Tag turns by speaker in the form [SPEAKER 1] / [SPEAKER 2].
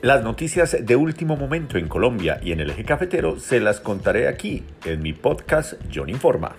[SPEAKER 1] Las noticias de último momento en Colombia y en el eje cafetero se las contaré aquí en mi podcast John Informa.